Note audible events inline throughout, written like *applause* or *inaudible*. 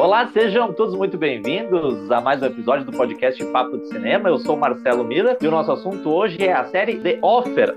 Olá, sejam todos muito bem-vindos a mais um episódio do podcast Papo de Cinema. Eu sou Marcelo Miller e o nosso assunto hoje é a série The Offer.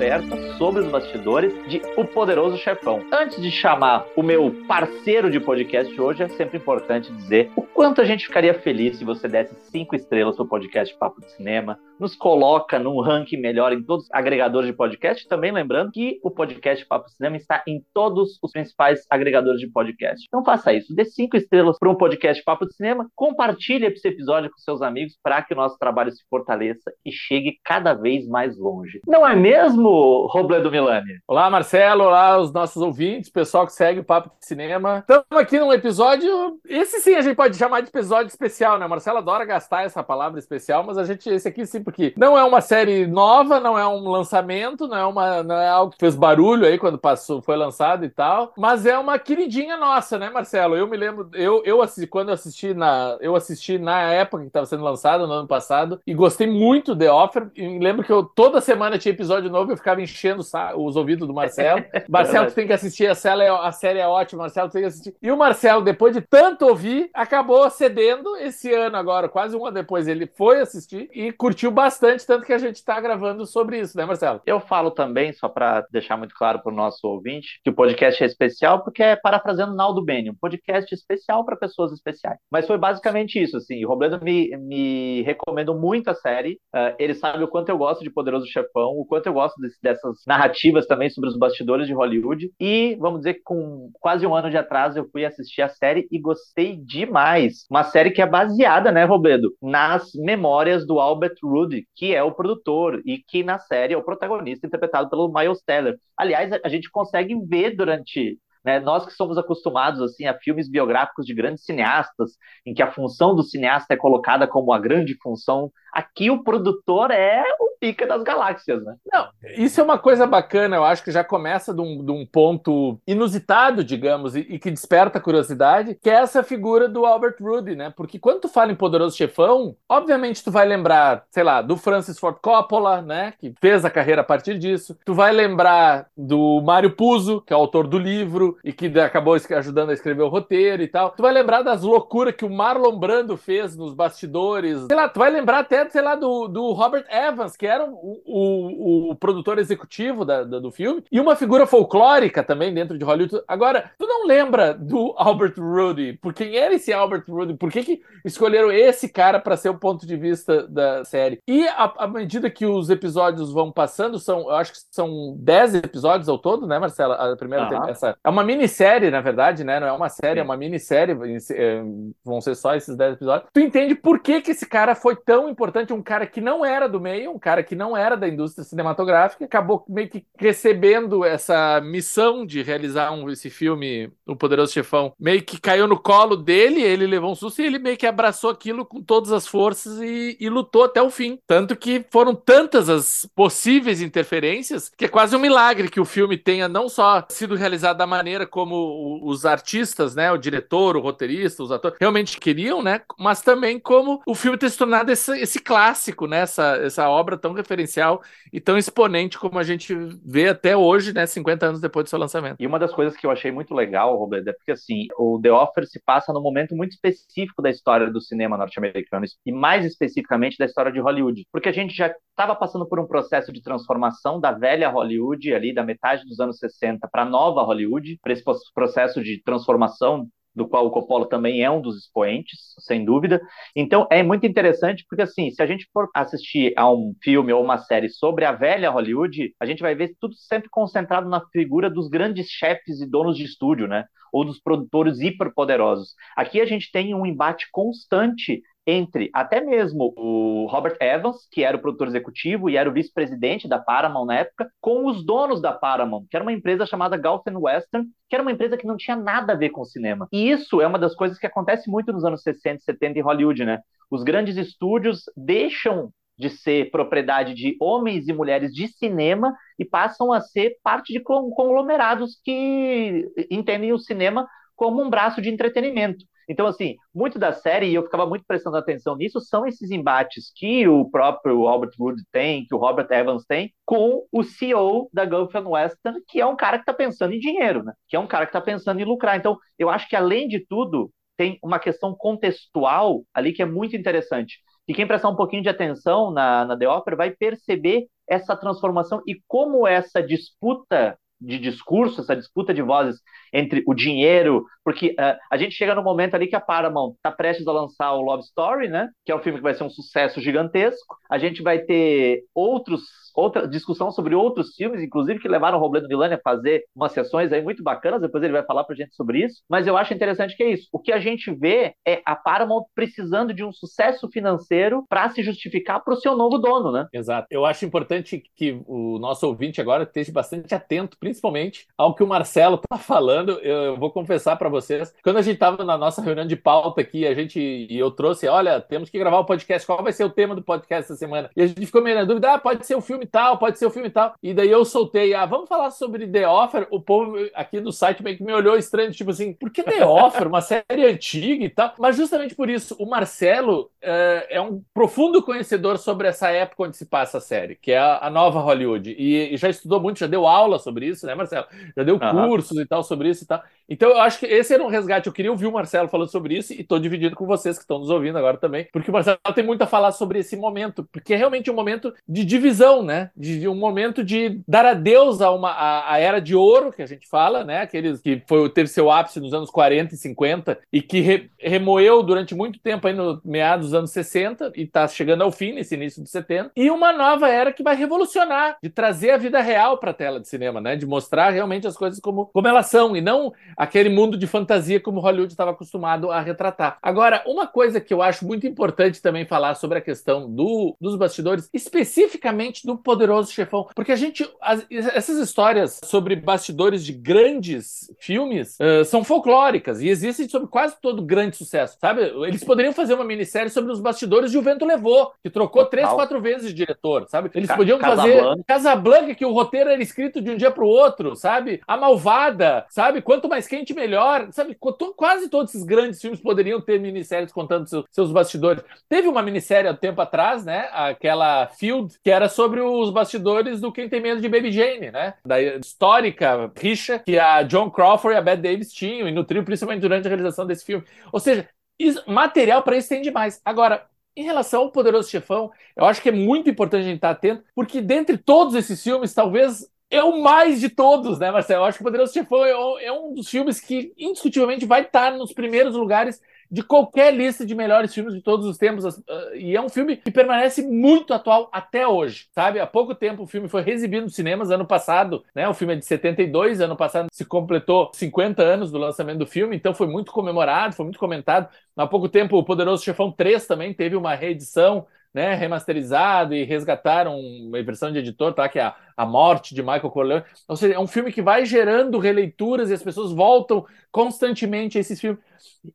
oferta sobre os bastidores de O Poderoso Chefão. Antes de chamar o meu parceiro de podcast hoje, é sempre importante dizer o quanto a gente ficaria feliz se você desse cinco estrelas pro podcast Papo de Cinema, nos coloca num ranking melhor em todos os agregadores de podcast. Também lembrando que o podcast Papo Cinema está em todos os principais agregadores de podcast. Então faça isso, dê cinco estrelas para um podcast Papo de Cinema, compartilhe esse episódio com seus amigos para que o nosso trabalho se fortaleça e chegue cada vez mais longe. Não é mesmo, Robledo Milani? Olá, Marcelo, olá os nossos ouvintes, pessoal que segue o Papo de Cinema. Estamos aqui num episódio, esse sim a gente pode chamar de episódio especial, né? Marcelo adora gastar essa palavra especial, mas a gente, esse aqui sim, porque não é uma série nova, não é um lançamento, não é, uma, não é algo que fez barulho aí quando passou, foi lançado e tal, mas é uma queridinha nossa, né, Marcelo? Eu me lembro, eu, eu assisti, quando eu assisti na, eu assisti na época que estava sendo lançado, no ano passado, e gostei muito de The Offer, e lembro que eu toda semana tinha episódio novo, eu ficava enchendo os ouvidos do Marcelo. *laughs* Marcelo, tu tem que assistir, a série, é, a série é ótima, Marcelo, tu tem que assistir. E o Marcelo, depois de tanto ouvir, acabou cedendo esse ano agora, quase um ano depois, ele foi assistir e curtiu bastante, tanto que a gente está gravando sobre isso, né, Marcelo? Eu falo também, só para deixar muito claro para o nosso ouvinte, que o podcast é especial porque é parafraseando Naldo Beni, um podcast especial para pessoas especiais. Mas foi basicamente isso, assim, o Robledo me, me recomendou muito a série, uh, ele sabe o quanto eu gosto de Poderoso Chefão, o quanto eu gosto desse, dessas narrativas também sobre os bastidores de Hollywood, e vamos dizer com quase um ano de atraso eu fui assistir a série e gostei demais. Uma série que é baseada, né, Robledo, nas memórias do Albert Rudy, que é o produtor e que na série é o protagonista interpretado pelo Miles Teller. Aliás, a gente consegue ver durante né? Nós que somos acostumados assim a filmes biográficos de grandes cineastas, em que a função do cineasta é colocada como a grande função, aqui o produtor é o pica das galáxias, né? Não, isso é uma coisa bacana, eu acho que já começa de um, de um ponto inusitado, digamos, e, e, que desperta curiosidade, que é essa figura do Albert Rudy, né? Porque quando tu fala em Poderoso Chefão, obviamente tu vai lembrar, sei lá, do Francis Ford Coppola, né? Que fez a carreira a partir disso. Tu vai lembrar do Mário Puzo, que é o autor do livro, e que acabou ajudando a escrever o roteiro e tal. Tu vai lembrar das loucuras que o Marlon Brando fez nos bastidores. Sei lá, tu vai lembrar até, sei lá, do, do Robert Evans, que era o, o, o produtor executivo da, da, do filme, e uma figura folclórica também dentro de Hollywood. Agora, tu não lembra do *laughs* Albert Rudy? Por quem era esse Albert Rudy? Por que, que escolheram esse cara para ser o ponto de vista da série? E à medida que os episódios vão passando, são, eu acho que são 10 episódios ao todo, né, Marcela? A primeira uhum. essa é uma minissérie, na verdade, né? Não é uma série, é uma minissérie. É, vão ser só esses 10 episódios. Tu entende por que, que esse cara foi tão importante? Um cara que não era do meio, um cara que não era da indústria cinematográfica, acabou meio que recebendo essa missão de realizar um, esse filme, O Poderoso Chefão. Meio que caiu no colo dele, ele levou um susto e ele meio que abraçou aquilo com todas as forças e, e lutou até o fim. Tanto que foram tantas as possíveis interferências que é quase um milagre que o filme tenha não só sido realizado da maneira maneira como os artistas, né, o diretor, o roteirista, os atores, realmente queriam, né, mas também como o filme ter se tornado esse, esse clássico, né, essa, essa obra tão referencial e tão exponente como a gente vê até hoje, né, 50 anos depois do seu lançamento. E uma das coisas que eu achei muito legal, Roberto, é porque assim, o The Offer se passa num momento muito específico da história do cinema norte-americano e mais especificamente da história de Hollywood, porque a gente já estava passando por um processo de transformação da velha Hollywood ali da metade dos anos 60 para nova Hollywood, para esse processo de transformação do qual o Coppola também é um dos expoentes, sem dúvida. Então é muito interessante porque assim, se a gente for assistir a um filme ou uma série sobre a velha Hollywood, a gente vai ver tudo sempre concentrado na figura dos grandes chefes e donos de estúdio, né? Ou dos produtores hiperpoderosos. Aqui a gente tem um embate constante entre até mesmo o Robert Evans, que era o produtor executivo e era o vice-presidente da Paramount na época, com os donos da Paramount, que era uma empresa chamada Gulf Western, que era uma empresa que não tinha nada a ver com cinema. E isso é uma das coisas que acontece muito nos anos 60 e 70 em Hollywood, né? Os grandes estúdios deixam de ser propriedade de homens e mulheres de cinema e passam a ser parte de conglomerados que entendem o cinema como um braço de entretenimento. Então, assim, muito da série, e eu ficava muito prestando atenção nisso, são esses embates que o próprio Albert Wood tem, que o Robert Evans tem, com o CEO da Gulf Western, que é um cara que está pensando em dinheiro, né? Que é um cara que está pensando em lucrar. Então, eu acho que, além de tudo, tem uma questão contextual ali que é muito interessante. E quem prestar um pouquinho de atenção na, na The Opera vai perceber essa transformação e como essa disputa de discurso, essa disputa de vozes entre o dinheiro, porque uh, a gente chega no momento ali que a Paramount está prestes a lançar o Love Story, né? Que é um filme que vai ser um sucesso gigantesco. A gente vai ter outros outra discussão sobre outros filmes, inclusive que levaram o Robledo Milani a fazer umas sessões aí muito bacanas, depois ele vai falar pra gente sobre isso, mas eu acho interessante que é isso. O que a gente vê é a Paramount precisando de um sucesso financeiro para se justificar para o seu novo dono, né? Exato. Eu acho importante que o nosso ouvinte agora esteja bastante atento, principalmente ao que o Marcelo tá falando. Eu vou confessar para vocês, quando a gente tava na nossa reunião de pauta aqui, a gente e eu trouxe, olha, temos que gravar o um podcast, qual vai ser o tema do podcast essa semana? E a gente ficou meio na dúvida, ah, pode ser o filme tal, pode ser o filme tal. E daí eu soltei, ah, vamos falar sobre The Offer. O povo aqui do site meio que me olhou estranho, tipo assim, por que The Offer? Uma série antiga e tal. Mas justamente por isso, o Marcelo é, é um profundo conhecedor sobre essa época onde se passa a série, que é a, a nova Hollywood. E, e, já estudou muito, já deu aula sobre isso, né, Marcelo? Já deu uhum. cursos e tal sobre isso e tal. Então eu acho que esse era um resgate. Eu queria ouvir o Marcelo falando sobre isso e estou dividindo com vocês que estão nos ouvindo agora também, porque o Marcelo tem muito a falar sobre esse momento, porque é realmente um momento de divisão, né? De, de um momento de dar adeus a uma a, a, era de ouro que a gente fala, né? Aqueles que foi teve seu ápice nos anos 40 e 50 e que re, remoeu durante muito tempo aí no meados dos anos 60 e está chegando ao fim nesse início dos 70 e uma nova era que vai revolucionar, de trazer a vida real para a tela de cinema, né? De mostrar realmente as coisas como como elas são e não aquele mundo de fantasia como Hollywood estava acostumado a retratar. Agora, uma coisa que eu acho muito importante também falar sobre a questão do, dos bastidores, especificamente do Poderoso Chefão, porque a gente, as, essas histórias sobre bastidores de grandes filmes uh, são folclóricas e existem sobre quase todo grande sucesso, sabe? Eles poderiam fazer uma minissérie sobre os bastidores de O Vento Levou, que trocou Total. três, quatro vezes de diretor, sabe? Eles Ca podiam fazer Casablanca, que o roteiro era escrito de um dia para o outro, sabe? A Malvada, sabe? Quanto mais quente, melhor. Sabe, quase todos esses grandes filmes poderiam ter minisséries contando seus, seus bastidores. Teve uma minissérie há tempo atrás, né? Aquela Field, que era sobre os bastidores do Quem Tem Medo de Baby Jane, né? Da histórica rixa que a John Crawford e a Bette Davis tinham e nutriu principalmente durante a realização desse filme. Ou seja, isso, material para isso tem demais. Agora, em relação ao Poderoso Chefão, eu acho que é muito importante a gente estar atento, porque dentre todos esses filmes, talvez é o mais de todos, né, Marcelo? Eu acho que o Poderoso Chefão é, é um dos filmes que indiscutivelmente vai estar nos primeiros lugares de qualquer lista de melhores filmes de todos os tempos. Uh, e é um filme que permanece muito atual até hoje, sabe? Há pouco tempo o filme foi exibido nos cinemas, ano passado, né? O filme é de 72, ano passado se completou 50 anos do lançamento do filme, então foi muito comemorado, foi muito comentado. Há pouco tempo o Poderoso Chefão 3 também teve uma reedição né, remasterizado e resgataram uma versão de editor, tá? Que é a, a morte de Michael Corleone. Ou seja, é um filme que vai gerando releituras e as pessoas voltam constantemente a esses filmes.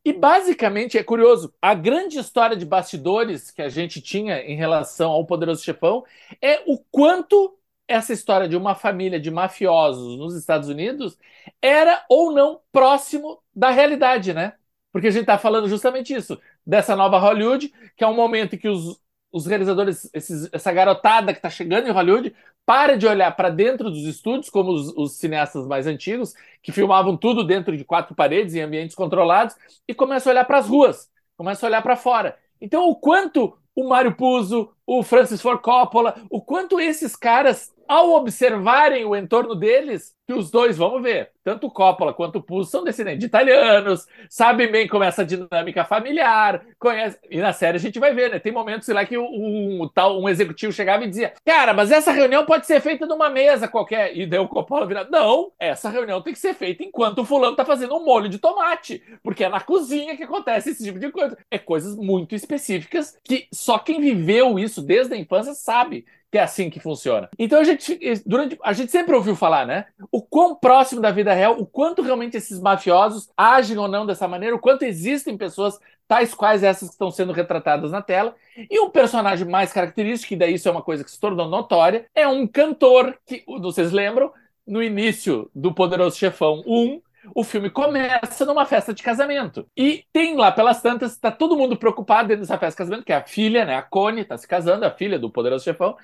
E basicamente é curioso, a grande história de bastidores que a gente tinha em relação ao Poderoso Chefão é o quanto essa história de uma família de mafiosos nos Estados Unidos era ou não próximo da realidade, né? Porque a gente está falando justamente isso, dessa nova Hollywood, que é um momento em que os, os realizadores, esses, essa garotada que está chegando em Hollywood, para de olhar para dentro dos estúdios, como os, os, cineastas mais antigos, que filmavam tudo dentro de quatro paredes, em ambientes controlados, e começa a olhar para as ruas, começa a olhar para fora. Então, o quanto o Mário Puzo, o Francis Ford Coppola, o quanto esses caras, ao observarem o entorno deles, que os dois, vamos ver, tanto Coppola quanto o Puzo são descendentes de italianos, sabem bem como é essa dinâmica familiar, conhece... e na série a gente vai ver, né? Tem momentos lá que um, um, tal, um executivo chegava e dizia, cara, mas essa reunião pode ser feita numa mesa qualquer, e daí o Coppola vira, não, essa reunião tem que ser feita enquanto o fulano tá fazendo um molho de tomate, porque é na cozinha que acontece esse tipo de coisa. É coisas muito específicas que só quem viveu isso desde a infância sabe que é assim que funciona. Então a gente, durante, a gente sempre ouviu falar, né? O quão próximo da vida real, o quanto realmente esses mafiosos agem ou não dessa maneira, o quanto existem pessoas tais quais essas que estão sendo retratadas na tela. E um personagem mais característico, e daí isso é uma coisa que se tornou notória, é um cantor que, vocês lembram, no início do Poderoso Chefão 1, O filme começa numa festa de casamento. E tem lá, pelas tantas, está todo mundo preocupado dentro dessa festa de casamento, que é a filha, né? A Connie está se casando, a filha do poderoso chefão.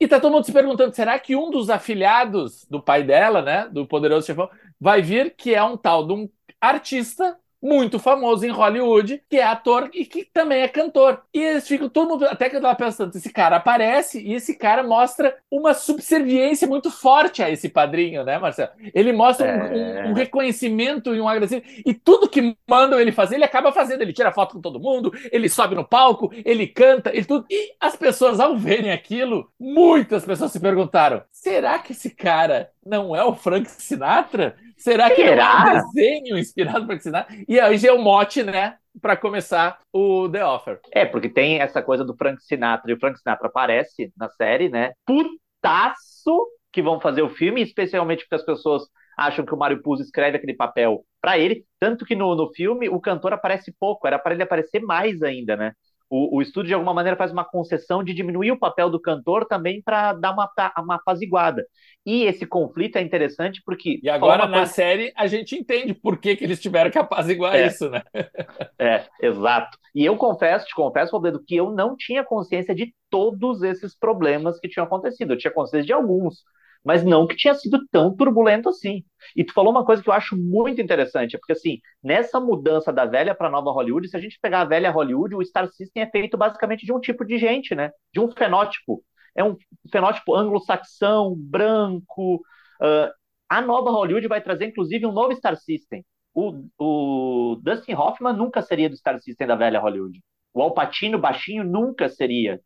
E tá todo mundo se perguntando: será que um dos afilhados do pai dela, né? Do poderoso chefão, vai vir, que é um tal de um artista muito famoso em Hollywood, que é ator e que também é cantor. E eles ficam, todo mundo, até que eu tava pensando, esse cara aparece e esse cara mostra uma subserviência muito forte a esse padrinho, né, Marcelo? Ele mostra é... um, um, um, reconhecimento e um agradecimento. E tudo que mandam ele fazer, ele acaba fazendo. Ele tira foto com todo mundo, ele sobe no palco, ele canta, ele tudo. E as pessoas, ao verem aquilo, muitas pessoas se perguntaram: será que esse cara não é o Frank Sinatra? Será que Será? é um desenho inspirado por Frank Sinatra? E aí já é o mote, né? Para começar o The Offer. É, porque tem essa coisa do Frank Sinatra, e o Frank Sinatra aparece na série, né? Putaço que vão fazer o filme, especialmente porque as pessoas acham que o Mário Puzo escreve aquele papel para ele, tanto que no, no filme o cantor aparece pouco, era para ele aparecer mais ainda, né? O, o estúdio, de alguma maneira, faz uma concessão de diminuir o papel do cantor também para dar uma, uma apaziguada. E esse conflito é interessante porque. E agora, na coisa... série, a gente entende por que, que eles tiveram que apaziguar é. isso, né? *laughs* é, exato. E eu confesso, te confesso, Roberto, que eu não tinha consciência de todos esses problemas que tinham acontecido. Eu tinha consciência de alguns mas não que tinha sido tão turbulento assim. E tu falou uma coisa que eu acho muito interessante, porque assim, nessa mudança da velha para nova Hollywood, se a gente pegar a velha Hollywood, o Star System é feito basicamente de um tipo de gente, né? De um fenótipo. É um fenótipo anglo-saxão, branco. Uh, a nova Hollywood vai trazer, inclusive, um novo Star System. O, o Dustin Hoffman nunca seria do Star System da velha Hollywood. O Al Pacino baixinho nunca seria.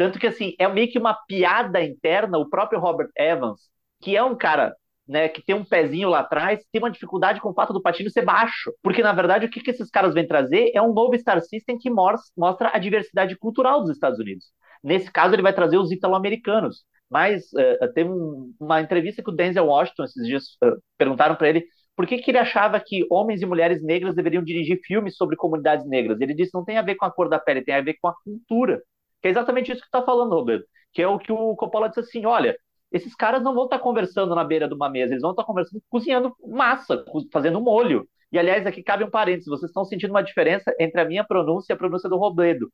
Tanto que, assim, é meio que uma piada interna, o próprio Robert Evans, que é um cara né, que tem um pezinho lá atrás, tem uma dificuldade com o fato do patinho ser baixo. Porque, na verdade, o que, que esses caras vêm trazer é um novo Star System que mostra a diversidade cultural dos Estados Unidos. Nesse caso, ele vai trazer os italo-americanos. Mas uh, teve um, uma entrevista com o Denzel Washington esses dias, uh, perguntaram para ele por que, que ele achava que homens e mulheres negras deveriam dirigir filmes sobre comunidades negras. Ele disse não tem a ver com a cor da pele, tem a ver com a cultura. Que é exatamente isso que está falando, Roberto. Que é o que o Coppola disse assim: olha, esses caras não vão estar tá conversando na beira de uma mesa, eles vão estar tá conversando cozinhando massa, fazendo molho. E aliás, aqui cabe um parênteses: vocês estão sentindo uma diferença entre a minha pronúncia e a pronúncia do Robledo.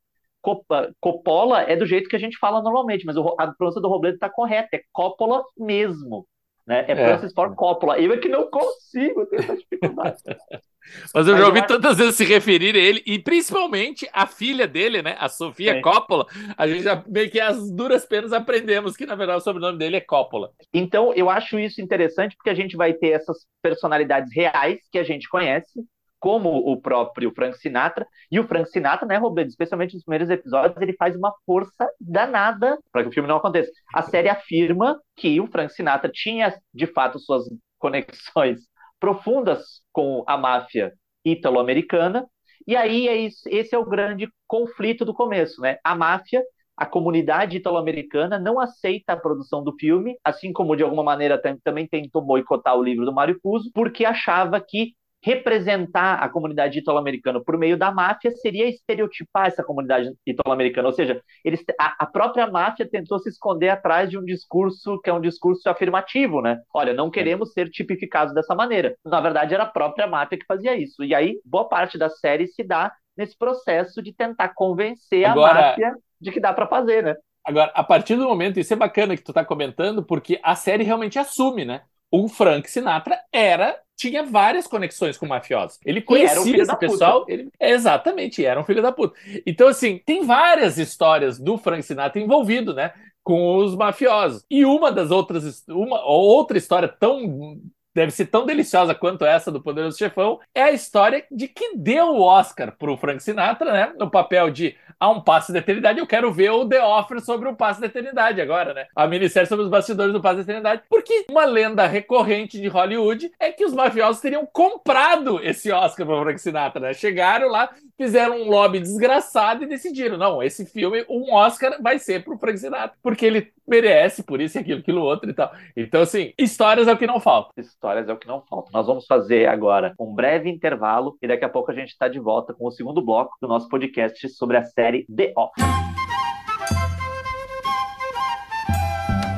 Coppola é do jeito que a gente fala normalmente, mas a pronúncia do Robledo está correta, é Coppola mesmo. Né? É, é Francis Ford Coppola. Eu é que não consigo, ter essa dificuldade. *laughs* Mas eu Mas já ouvi eu... tantas vezes se referir a ele, e principalmente a filha dele, né? A Sofia é. Coppola. A gente já meio que as duras penas aprendemos que, na verdade, o sobrenome dele é Coppola. Então, eu acho isso interessante porque a gente vai ter essas personalidades reais que a gente conhece, como o próprio Frank Sinatra. E o Frank Sinatra, né, Roberto, especialmente nos primeiros episódios, ele faz uma força danada para que o filme não aconteça. A série afirma que o Frank Sinatra tinha, de fato, suas conexões profundas com a máfia italo-americana. E aí é isso, esse é o grande conflito do começo, né? A máfia, a comunidade italo-americana não aceita a produção do filme, assim como de alguma maneira também tentou boicotar o livro do Mário Puzo, porque achava que representar a comunidade italo-americana por meio da máfia seria estereotipar essa comunidade italo-americana, ou seja, eles, a, a, própria máfia tentou se esconder atrás de um discurso que é um discurso afirmativo, né? Olha, não queremos ser tipificados dessa maneira. Na verdade, era a própria máfia que fazia isso. E aí, boa parte da série se dá nesse processo de tentar convencer Agora... a máfia de que dá para fazer, né? Agora, a partir do momento, isso é bacana que tu está comentando, porque a série realmente assume, né? O Frank Sinatra era tinha várias conexões com mafiosos. Ele conhecia um esse pessoal. Ele, exatamente, era um filho da puta. Então, assim, tem várias histórias do Frank Sinatra envolvido, né? Com os mafiosos. E uma das outras, uma outra história tão deve ser tão deliciosa quanto essa do Poderoso Chefão, é a história de que deu o Oscar pro Frank Sinatra, né? No papel de a um passe da eternidade. Eu quero ver o The Offer sobre o passe da eternidade agora, né? A minissérie sobre os bastidores do passe da eternidade. Porque uma lenda recorrente de Hollywood é que os mafiosos teriam comprado esse Oscar para Frank Sinatra, né? Chegaram lá, fizeram um lobby desgraçado e decidiram: não, esse filme, um Oscar vai ser pro Frank Sinatra, porque ele merece por isso e aquilo, aquilo outro e tal. Então, assim, histórias é o que não falta. Histórias é o que não falta. Nós vamos fazer agora um breve intervalo e daqui a pouco a gente está de volta com o segundo bloco do nosso podcast sobre a série The Office.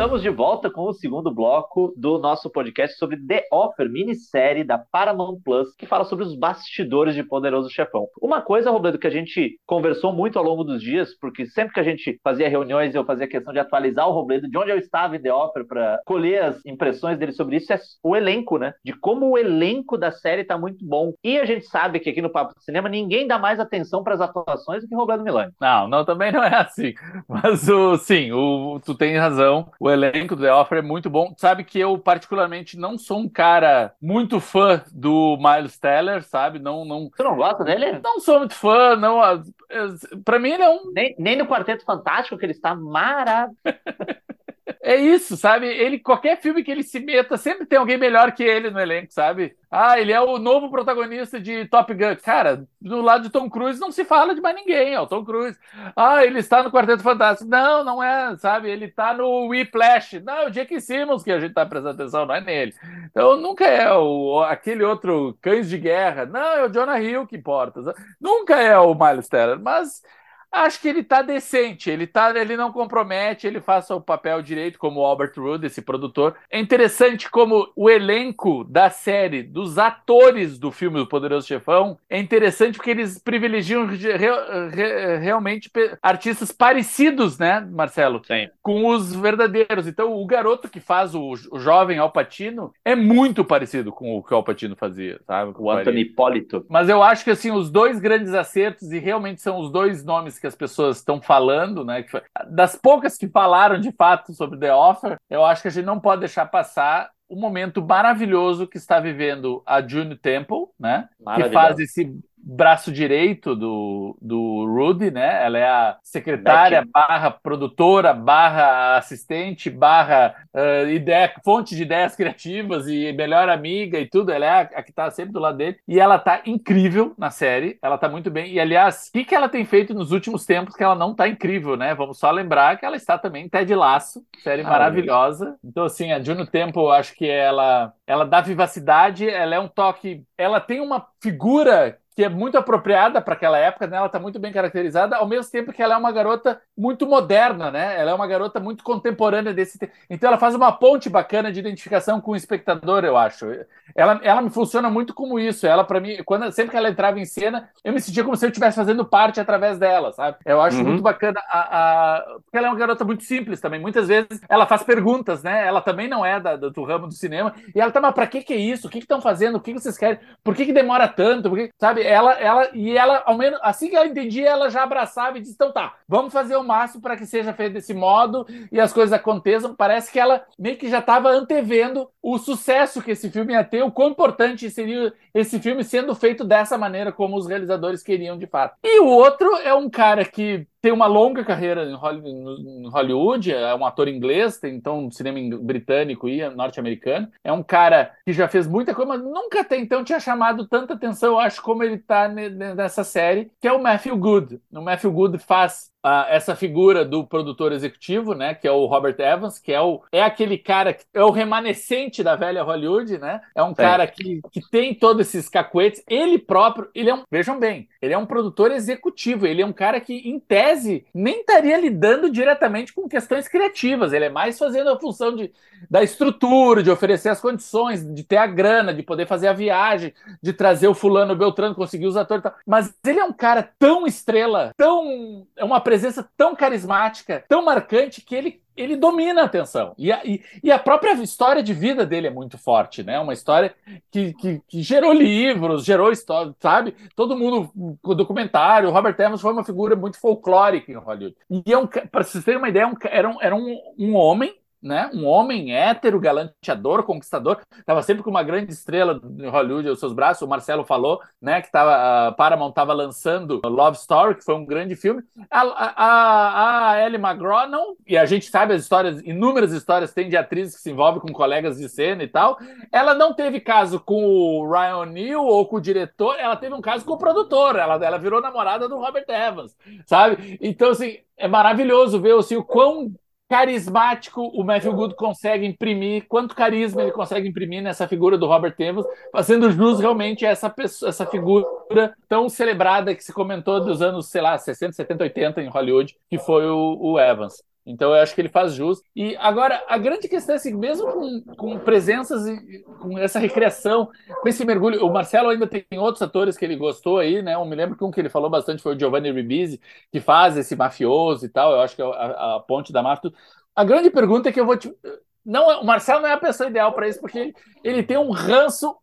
Estamos de volta com o segundo bloco do nosso podcast sobre The Offer, minissérie da Paramount Plus, que fala sobre os bastidores de Poderoso Chefão. Uma coisa, Robledo, que a gente conversou muito ao longo dos dias, porque sempre que a gente fazia reuniões, eu fazia questão de atualizar o Robledo de onde eu estava em The Offer para colher as impressões dele sobre isso, é o elenco, né? De como o elenco da série tá muito bom. E a gente sabe que aqui no Papo de Cinema ninguém dá mais atenção para as atuações do que Robledo Milani. Não, não, também não é assim. Mas o, sim, o, tu tem razão. O elenco do The Offer é muito bom. Sabe que eu, particularmente, não sou um cara muito fã do Miles Teller, sabe? Não, não... Você não gosta dele? Não sou muito fã, não. Pra mim, ele é um. Nem, nem no Quarteto Fantástico, que ele está maravilhoso. *laughs* É isso, sabe? Ele, qualquer filme que ele se meta, sempre tem alguém melhor que ele no elenco, sabe? Ah, ele é o novo protagonista de Top Gun. Cara, do lado de Tom Cruise não se fala de mais ninguém, o Tom Cruise. Ah, ele está no Quarteto Fantástico. Não, não é, sabe? Ele está no Whiplash. Não, é o Jake Simmons que a gente está prestando atenção, não é nele. Então nunca é o, aquele outro Cães de Guerra. Não, é o Jonah Hill que importa. Nunca é o Miles Teller, mas Acho que ele tá decente, ele tá, ele não compromete, ele faz o papel direito como o Albert Wood, esse produtor. É interessante como o elenco da série, dos atores do filme do Poderoso Chefão, é interessante porque eles privilegiam re, re, realmente artistas parecidos, né, Marcelo? Sim. Com os verdadeiros. Então, o garoto que faz o, o jovem Alpatino é muito parecido com o que o Alpatino fazia, sabe? O Anthony Hipólito. Mas eu acho que, assim, os dois grandes acertos, e realmente são os dois nomes que as pessoas estão falando, né? Das poucas que falaram de fato sobre The Offer, eu acho que a gente não pode deixar passar o momento maravilhoso que está vivendo a June Temple, né? Que faz esse braço direito do, do Rudy, né? Ela é a secretária barra produtora, barra assistente, barra uh, ideia, fonte de ideias criativas e melhor amiga e tudo. Ela é a, a que está sempre do lado dele. E ela tá incrível na série. Ela tá muito bem. E, aliás, o que, que ela tem feito nos últimos tempos que ela não tá incrível, né? Vamos só lembrar que ela está também em Ted Laço, série ah, maravilhosa. Então, assim, a Juno Temple, acho que ela, ela dá vivacidade, ela é um toque... Ela tem uma figura que é muito apropriada para aquela época, né? Ela está muito bem caracterizada, ao mesmo tempo que ela é uma garota muito moderna, né? Ela é uma garota muito contemporânea desse tempo. Então ela faz uma ponte bacana de identificação com o espectador, eu acho. Ela, ela me funciona muito como isso. Ela, para mim, quando sempre que ela entrava em cena, eu me sentia como se eu estivesse fazendo parte através dela, sabe? Eu acho uhum. muito bacana a, a, porque ela é uma garota muito simples também. Muitas vezes ela faz perguntas, né? Ela também não é da, do, do ramo do cinema. E ela tá, mas pra que que é isso? O que estão fazendo? O que, que vocês querem? Por que, que demora tanto? Porque, sabe? Ela, ela, e ela, ao menos, assim que ela entendia, ela já abraçava e disse: então tá, vamos fazer o máximo para que seja feito desse modo e as coisas aconteçam. Parece que ela meio que já estava antevendo o sucesso que esse filme ia ter, o quão importante seria esse filme sendo feito dessa maneira, como os realizadores queriam de fato. E o outro é um cara que tem uma longa carreira em Hollywood, é um ator inglês, tem então cinema britânico e norte-americano. É um cara que já fez muita coisa, mas nunca até então tinha chamado tanta atenção, eu acho, como ele está nessa série, que é o Matthew Good. O Matthew Good faz uh, essa figura do produtor executivo, né, que é o Robert Evans, que é, o, é aquele cara que é o remanescente da velha Hollywood, né? É um Sim. cara que, que tem todos esses cacuetes. Ele próprio, ele é um, vejam bem, ele é um produtor executivo, ele é um cara que, em tese, nem estaria lidando diretamente com questões criativas, ele é mais fazendo a função de, da estrutura, de oferecer as condições, de ter a grana, de poder fazer a viagem, de trazer o fulano o Beltrano, conseguir os atores e tal. Mas ele é um cara tão estrela, tão. É uma presença tão carismática, tão marcante, que ele, ele domina a atenção. E a, e, e a própria história de vida dele é muito forte, né? Uma história que, que, que gerou livros, gerou história, sabe? Todo mundo, documentário, Robert Evans foi uma figura muito folclórica em Hollywood. E é um, para vocês terem uma ideia, um, era, um, era um, um homem né? Um homem hétero, galanteador, conquistador, estava sempre com uma grande estrela de Hollywood aos seus braços. O Marcelo falou, né, que tava, a Paramount estava lançando Love Story, que foi um grande filme. A, a, a Ellie McGraw não, e a gente sabe as histórias, inúmeras histórias tem de atrizes que se envolvem com colegas de cena e tal. Ela não teve caso com o Ryan O'Neill ou com o diretor, ela teve um caso com o produtor. Ela, ela virou namorada do Robert Evans, sabe? Então, assim, é maravilhoso ver assim, o quão carismático o Matthew Good consegue imprimir, quanto carisma ele consegue imprimir nessa figura do Robert Evans, fazendo jus realmente a essa, pessoa, essa figura tão celebrada que se comentou dos anos, sei lá, 60, 70, 80 em Hollywood, que foi o, o Evans. Então eu acho que ele faz jus. E agora, a grande questão é assim, mesmo com, com presenças, com essa recriação, com esse mergulho, o Marcelo ainda tem outros atores que ele gostou aí, né? Eu me lembro que um que ele falou bastante foi o Giovanni Ribisi, que faz esse mafioso e tal, eu acho que é a, a ponte da máfia. A grande pergunta é que eu vou te... Não, é, o Marcelo não é a pessoa ideal para isso, porque ele tem um ranço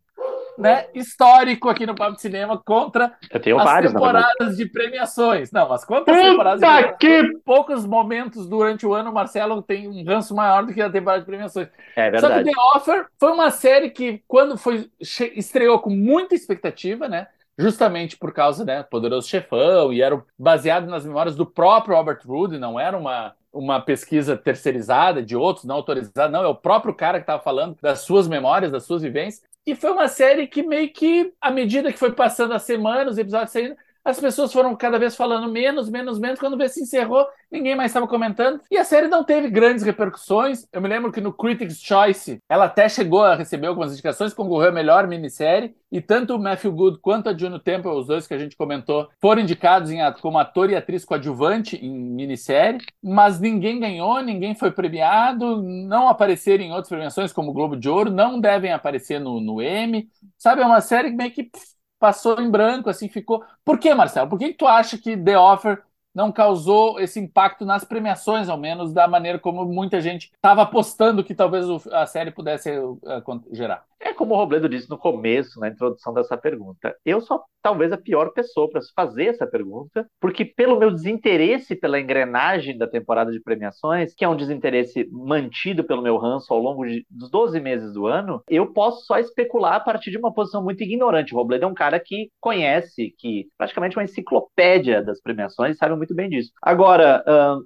né, histórico aqui no Papo de Cinema contra as vários, temporadas de premiações. Não, mas quantas Puta temporadas de que... poucos momentos durante o ano o Marcelo tem um ranço maior do que a temporada de premiações. É verdade. Só que The Offer foi uma série que, quando foi estreou com muita expectativa, né? Justamente por causa, né, Poderoso Chefão, e era baseado nas memórias do próprio Robert Rude, não era uma, uma pesquisa terceirizada de outros, não autorizada, não, é o próprio cara que estava falando das suas memórias, das suas vivências. E foi uma série que meio que, à medida que foi passando as semanas, os episódios saindo, as pessoas foram cada vez falando menos, menos, menos. Quando vê se encerrou, ninguém mais estava comentando. E a série não teve grandes repercussões. Eu me lembro que no Critics' Choice ela até chegou a receber algumas indicações, concorreu a melhor minissérie. E tanto o Matthew Good quanto a Juno Temple, os dois que a gente comentou, foram indicados em, como ator e atriz coadjuvante em minissérie. Mas ninguém ganhou, ninguém foi premiado, não apareceram em outras premiações, como o Globo de Ouro, não devem aparecer no, no Emmy. Sabe, é uma série meio que passou em branco, assim, ficou. Por que, Marcelo? Por que, tu acha que The Offer não causou esse impacto nas premiações, ao menos, da maneira como muita gente estava apostando que talvez a série pudesse uh, gerar? É como o Robledo disse no começo, na introdução dessa pergunta. Eu sou talvez a pior pessoa para fazer essa pergunta, porque pelo meu desinteresse pela engrenagem da temporada de premiações, que é um desinteresse mantido pelo meu ranço ao longo de, dos 12 meses do ano, eu posso só especular a partir de uma posição muito ignorante. O Robledo é um cara que conhece, que praticamente uma enciclopédia das premiações, sabe muito bem disso. Agora,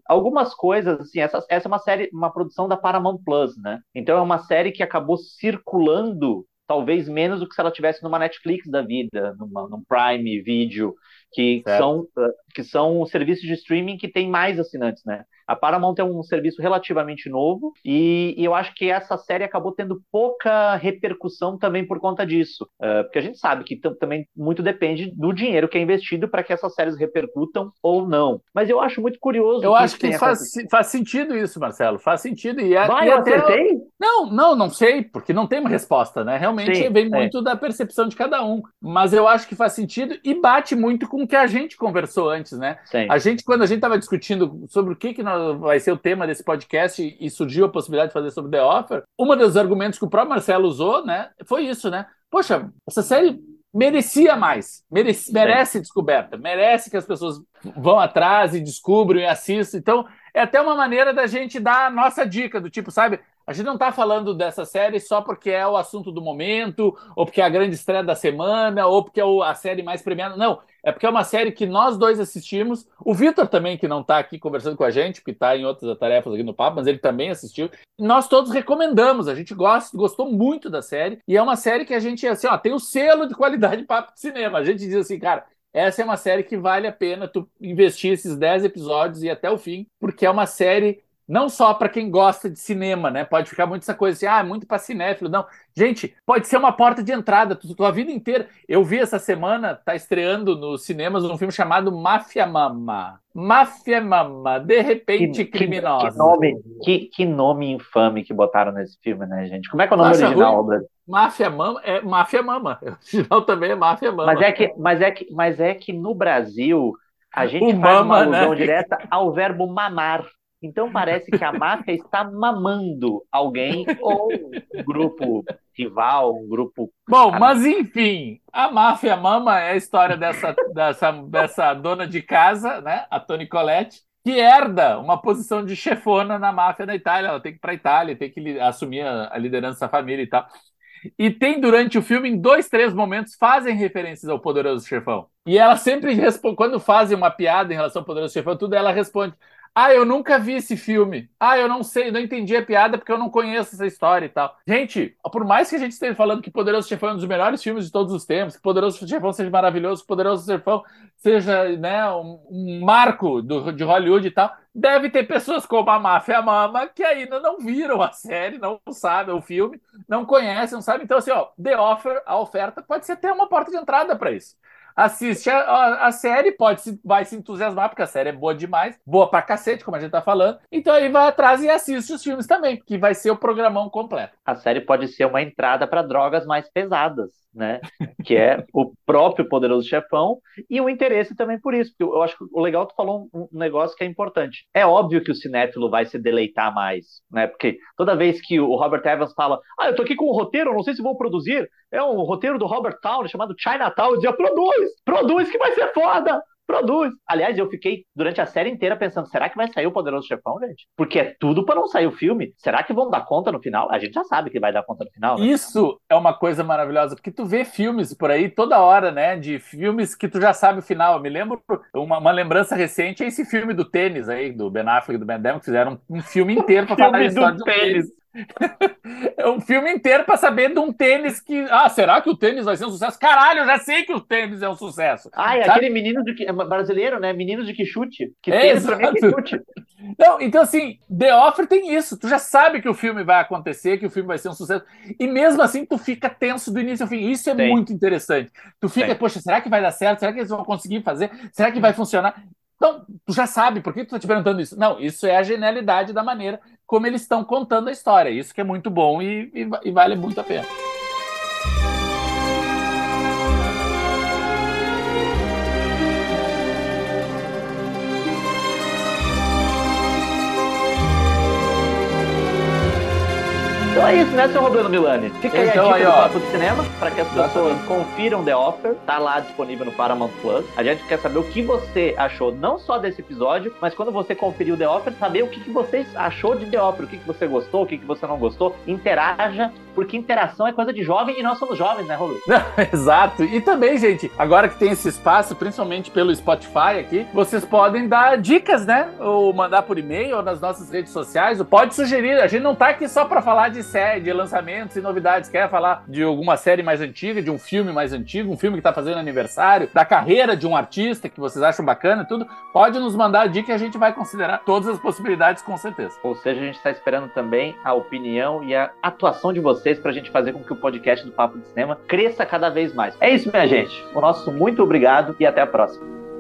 algumas coisas, assim, essa, essa é uma série, uma produção da Paramount Plus, né? Então é uma série que acabou circulando talvez menos do que se ela tivesse numa Netflix da vida, numa, num Prime Video, que são, ah, que são serviços de streaming que têm mais assinantes, né? A Paramount é um serviço relativamente novo e, e eu acho que essa série acabou tendo pouca repercussão também por conta disso. Uh, porque a gente sabe que também muito depende do dinheiro que é investido para que essas séries repercutam ou não. Mas eu acho muito curioso. Eu que acho que faz, faz sentido isso, Marcelo. Faz sentido. E, Vai, e eu até... acertei? Não, não, não sei, porque não tem uma resposta, né? Realmente Sim, vem é. muito da percepção de cada um. Mas eu acho que faz sentido e bate muito com o que a gente conversou antes, né? Sim. A gente, quando a gente estava discutindo sobre o que, que vai ser o tema desse podcast e surgiu a possibilidade de fazer sobre The Offer, um dos argumentos que o próprio Marcelo usou, né, foi isso, né? Poxa, essa série merecia mais, merece, merece descoberta, merece que as pessoas vão atrás e descubram e assistam. Então, é até uma maneira da gente dar a nossa dica, do tipo, sabe, a gente não está falando dessa série só porque é o assunto do momento, ou porque é a grande estreia da semana, ou porque é a série mais premiada. Não, é porque é uma série que nós dois assistimos. O Vitor também, que não está aqui conversando com a gente, que está em outras tarefas aqui no papo, mas ele também assistiu. Nós todos recomendamos, a gente gosta, gostou muito da série. E é uma série que a gente, assim, ó, tem o selo de qualidade *laughs* papo de cinema. A gente diz assim, cara, essa é uma série que vale a pena tu investir esses 10 episódios e até o fim, porque é uma série não só para quem gosta de cinema, né? Pode ficar muito essa coisa assim, ah, é muito para cinéfilo. Não, gente, pode ser uma porta de entrada. Tua vida inteira. Eu vi essa semana, tá estreando nos cinemas um filme chamado Máfia Mama. Máfia Mama, de repente que, criminosa. Que, que, nome, que, que, nome infame que botaram nesse filme, né, gente? Como é que é o nome original, Albert? Máfia Mama é Máfia Mama. O original também é Máfia Mama. Mas é que, mas é que, mas é que no Brasil A gente o faz mama, uma alusão né? direta ao verbo mamar. Então parece que a máfia está mamando alguém ou um grupo rival, um grupo. Bom, mas enfim, a máfia mama é a história dessa, dessa, dessa dona de casa, né? A Toni Collette, que herda uma posição de chefona na máfia da Itália. Ela tem que ir para a Itália, tem que assumir a, a liderança da família e tal. E tem durante o filme, em dois, três momentos, fazem referências ao Poderoso Chefão. E ela sempre responde, quando fazem uma piada em relação ao Poderoso Chefão, tudo ela responde: ah, eu nunca vi esse filme. Ah, eu não sei, não entendi a piada porque eu não conheço essa história e tal. Gente, por mais que a gente esteja falando que Poderoso Chefão é um dos melhores filmes de todos os tempos, que Poderoso Chefão seja maravilhoso, que Poderoso Chefão seja né, um, um marco do, de Hollywood e tal, deve ter pessoas como a Máfia Mama que ainda não viram a série, não sabem o filme, não conhecem, não sabem. Então, assim, ó, The Offer, a oferta, pode ser até uma porta de entrada para isso assiste a, a, a, série, pode se, vai se entusiasmar, porque a série é boa demais, boa pra cacete, como a gente tá falando. Então aí vai atrás e assiste os filmes também, que vai ser o programão completo. A série pode ser uma entrada para drogas mais pesadas né? Que é o próprio poderoso chefão e o interesse também por isso. Porque eu acho que o legal tu falou um negócio que é importante. É óbvio que o cinéfilo vai se deleitar mais, né? Porque toda vez que o Robert Evans fala, ah, eu tô aqui com um roteiro, não sei se vou produzir, é um roteiro do Robert Town chamado Chinatown, eu dizia, produz, produz que vai ser foda produz. Aliás, eu fiquei durante a série inteira pensando: será que vai sair o Poderoso Chefão, gente? Porque é tudo para não sair o filme. Será que vão dar conta no final? A gente já sabe que vai dar conta no final. Né? Isso é uma coisa maravilhosa, porque tu vê filmes por aí toda hora, né? De filmes que tu já sabe o final. Eu me lembro, uma, uma lembrança recente é esse filme do tênis aí, do Ben Affleck e do Ben Damon, que fizeram um, um filme inteiro para *laughs* falar a história do tênis. *laughs* É um filme inteiro para saber de um tênis que. Ah, será que o tênis vai ser um sucesso? Caralho, eu já sei que o tênis é um sucesso. Ah, é aquele menino de, é brasileiro, né? Menino de que chute. Que é, tênis é que chute. *laughs* Não, então, assim, The Offer tem isso. Tu já sabe que o filme vai acontecer, que o filme vai ser um sucesso. E mesmo assim, tu fica tenso do início ao fim. Isso é muito interessante. Tu fica, Tem. poxa, será que vai dar certo? Será que eles vão conseguir fazer? Será que vai funcionar? Então, tu já sabe, por que tu tá te perguntando isso? Não, isso é a genialidade da maneira como eles estão contando a história. Isso que é muito bom e, e, e vale muito a pena. Então é isso, né, seu Roberto Milani? Fica aí então, a dica aí, do Papo de Cinema, para que as pessoas confiram The Offer, tá lá disponível no Paramount Plus. A gente quer saber o que você achou, não só desse episódio, mas quando você conferiu The Offer, saber o que, que você achou de The Offer, o que, que você gostou, o que, que você não gostou. Interaja, porque interação é coisa de jovem e nós somos jovens, né, Rolo? *laughs* Exato. E também, gente, agora que tem esse espaço, principalmente pelo Spotify aqui, vocês podem dar dicas, né? Ou mandar por e-mail ou nas nossas redes sociais, ou pode sugerir. A gente não tá aqui só para falar de série, de lançamentos e novidades. Quer falar de alguma série mais antiga, de um filme mais antigo, um filme que tá fazendo aniversário, da carreira de um artista que vocês acham bacana e tudo, pode nos mandar a dica e a gente vai considerar todas as possibilidades com certeza. Ou seja, a gente está esperando também a opinião e a atuação de vocês para a gente fazer com que o podcast do Papo de Cinema cresça cada vez mais. É isso, minha gente. O nosso muito obrigado e até a próxima.